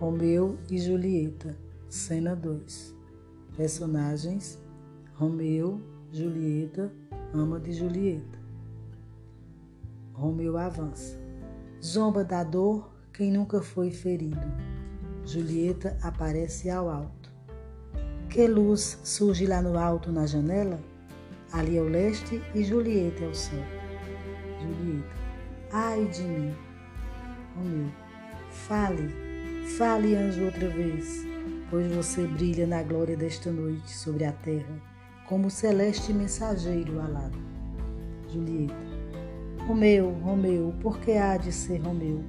Romeu e Julieta, cena 2. Personagens: Romeu, Julieta, ama de Julieta. Romeu avança. Zomba da dor quem nunca foi ferido. Julieta aparece ao alto. Que luz surge lá no alto na janela? Ali é o leste e Julieta é o sol. Julieta, ai de mim. Romeu, fale Fale, anjo, outra vez, pois você brilha na glória desta noite sobre a terra, como celeste mensageiro alado. Julieta. Romeu, Romeu, por que há de ser Romeu?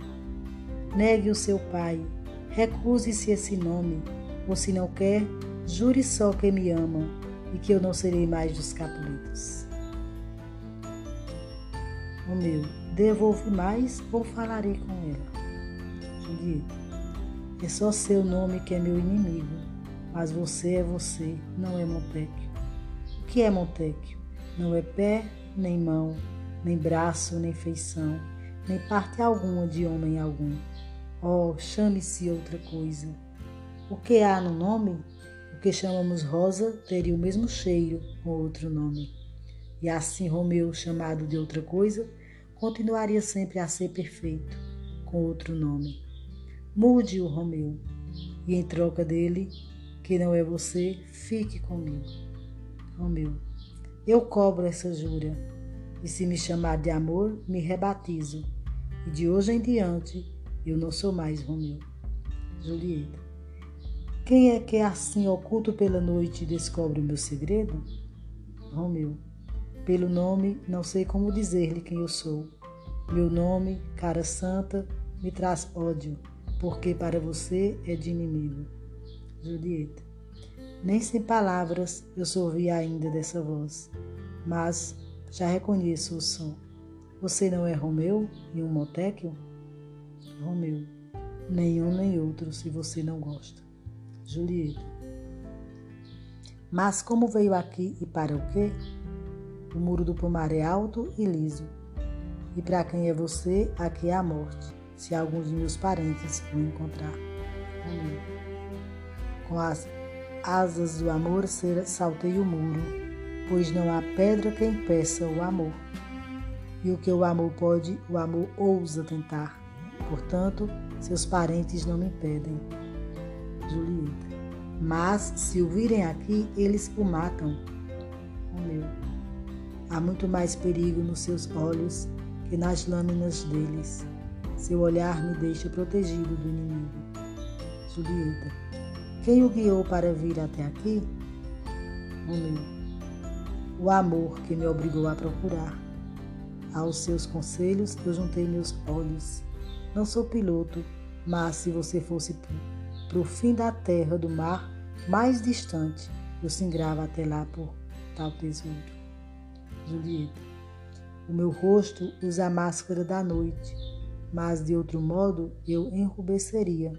Negue o seu pai, recuse-se esse nome, ou se não quer, jure só que me ama e que eu não serei mais dos Capuletos. Romeu, devolve mais ou falarei com ela? Julieta. É só seu nome que é meu inimigo, mas você é você, não é Montecchio. O que é Montecchio? Não é pé, nem mão, nem braço, nem feição, nem parte alguma de homem algum. Oh, chame-se outra coisa. O que há no nome? O que chamamos rosa teria o mesmo cheiro com outro nome. E assim Romeu, chamado de outra coisa, continuaria sempre a ser perfeito, com outro nome. Mude o Romeu, e em troca dele, que não é você, fique comigo. Romeu, eu cobro essa jura, e se me chamar de amor, me rebatizo, e de hoje em diante eu não sou mais Romeu. Julieta, quem é que assim oculto pela noite descobre o meu segredo? Romeu, pelo nome não sei como dizer-lhe quem eu sou. Meu nome, cara santa, me traz ódio porque para você é de inimigo. Julieta. Nem sem palavras eu sorri ainda dessa voz, mas já reconheço o som. Você não é Romeu e um Motéquio? Romeu. Nenhum nem outro, se você não gosta. Julieta. Mas como veio aqui e para o quê? O muro do pomar é alto e liso. E para quem é você, aqui é a morte se alguns de meus parentes o encontrar. Amém. Com as asas do amor saltei o muro, pois não há pedra que impeça o amor. E o que o amor pode, o amor ousa tentar. Portanto, seus parentes não me impedem. Julieta. Mas se o virem aqui, eles o matam. Romeu. Há muito mais perigo nos seus olhos que nas lâminas deles. Seu olhar me deixa protegido do inimigo. Julieta. Quem o guiou para vir até aqui? Romeu. O amor que me obrigou a procurar. Aos seus conselhos eu juntei meus olhos. Não sou piloto, mas se você fosse para o fim da terra, do mar mais distante, eu singrava até lá por tal tesouro. Julieta. O meu rosto usa a máscara da noite mas de outro modo eu enrubesceria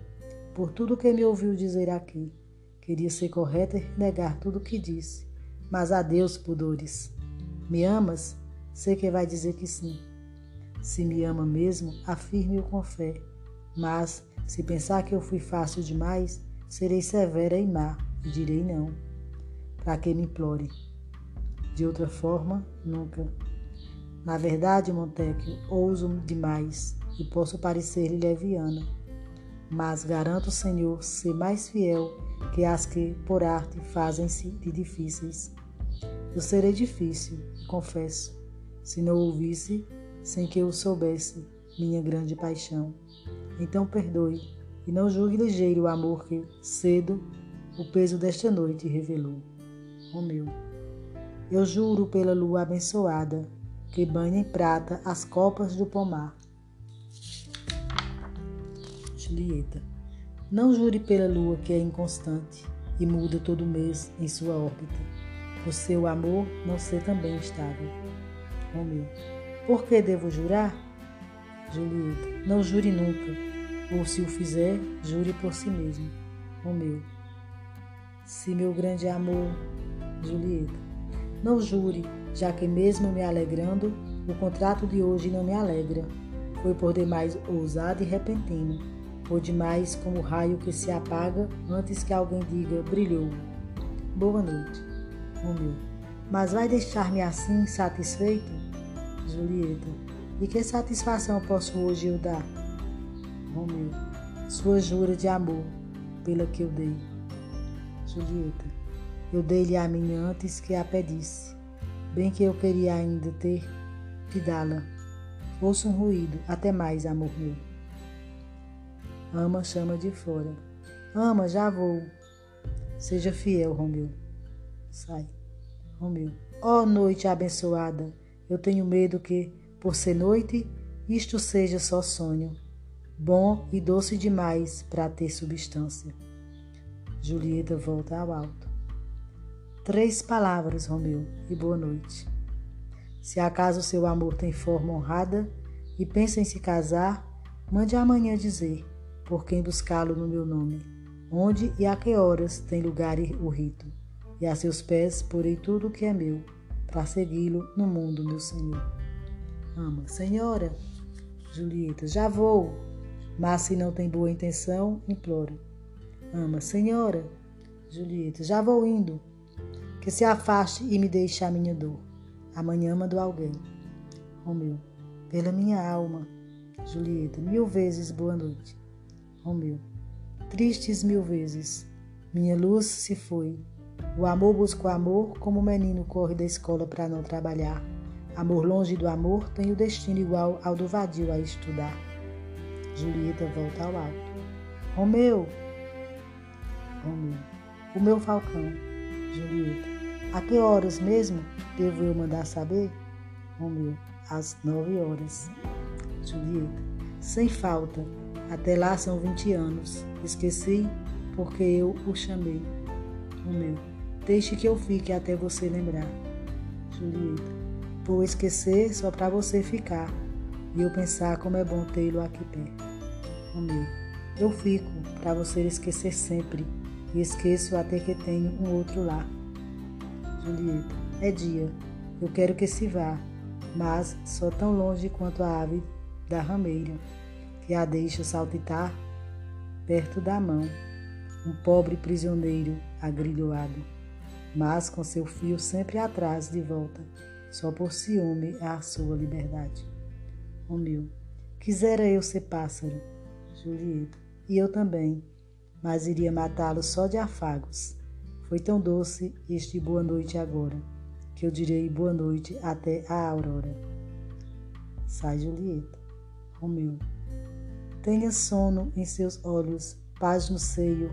por tudo que me ouviu dizer aqui. Queria ser correta e negar tudo o que disse, mas adeus, pudores. Me amas? Sei que vai dizer que sim. Se me ama mesmo, afirme-o com fé. Mas, se pensar que eu fui fácil demais, serei severa e má e direi não. Para que me implore? De outra forma, nunca. Na verdade, Montecchio, ouso demais e posso parecer-lhe leviana, mas garanto, Senhor, ser mais fiel que as que, por arte, fazem-se de difíceis. Eu serei difícil, confesso, se não ouvisse, sem que eu soubesse, minha grande paixão. Então perdoe e não julgue ligeiro o amor que, cedo, o peso desta noite revelou. Romeu. Eu juro pela lua abençoada que banha em prata as copas do pomar Julieta. Não jure pela lua que é inconstante e muda todo mês em sua órbita, por seu amor não ser também estável. Romeu. Por que devo jurar? Julieta. Não jure nunca, ou se o fizer, jure por si mesmo. Romeu. Se meu grande amor. Julieta. Não jure, já que mesmo me alegrando, o contrato de hoje não me alegra. Foi por demais ousado e repentino ou demais como o raio que se apaga antes que alguém diga brilhou. Boa noite, Romeu. Mas vai deixar-me assim satisfeito? Julieta. E que satisfação posso hoje eu dar? Romeu. Sua jura de amor pela que eu dei. Julieta. Eu dei-lhe a minha antes que a pedisse. Bem que eu queria ainda ter de dá-la. Ouço um ruído, até mais, amor meu. Ama chama de fora. Ama, já vou. Seja fiel, Romeu. Sai. Romeu. Ó oh, noite abençoada, eu tenho medo que, por ser noite, isto seja só sonho, bom e doce demais para ter substância. Julieta volta ao alto. Três palavras, Romeu, e boa noite. Se acaso seu amor tem forma honrada e pensa em se casar, mande amanhã dizer por quem buscá-lo no meu nome, onde e a que horas tem lugar o rito, e a seus pés porei tudo o que é meu, para segui-lo no mundo, meu Senhor. Ama, Senhora, Julieta, já vou, mas se não tem boa intenção, imploro. Ama, Senhora, Julieta, já vou indo, que se afaste e me deixe a minha dor. Amanhã mando alguém. Romeu, pela minha alma, Julieta, mil vezes boa noite. Romeu, tristes mil vezes, minha luz se foi. O amor busca o amor como o menino corre da escola para não trabalhar. Amor longe do amor tem o destino igual ao do vadio a estudar. Julieta volta ao alto. Romeu! Romeu. O meu falcão. A que horas mesmo devo eu mandar saber? Romeu. Às nove horas. Julieta. Sem falta. Até lá são vinte anos. Esqueci porque eu o chamei. Romeu. Deixe que eu fique até você lembrar. Julieta. Vou esquecer só para você ficar e eu pensar como é bom tê-lo aqui perto. Romeu. Eu fico para você esquecer sempre e esqueço até que tenho um outro lá. Julieta. É dia. Eu quero que se vá, mas só tão longe quanto a ave da rameira, que a deixa saltitar perto da mão, um pobre prisioneiro agrilhoado, mas com seu fio sempre atrás de volta, só por ciúme à sua liberdade. Romeu, quisera eu ser pássaro, Julieta, e eu também, mas iria matá-lo só de afagos. Foi tão doce este boa noite agora, que eu direi boa noite até a aurora. Sai Julieta. Romeu. Tenha sono em seus olhos, paz no seio,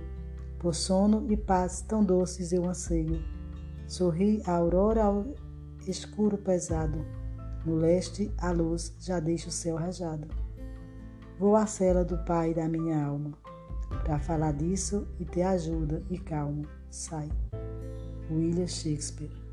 por sono e paz tão doces eu anseio. Sorri a aurora ao escuro pesado, no leste a luz já deixa o céu rajado. Vou à cela do pai da minha alma, para falar disso e ter ajuda e calma sai. William Shakespeare.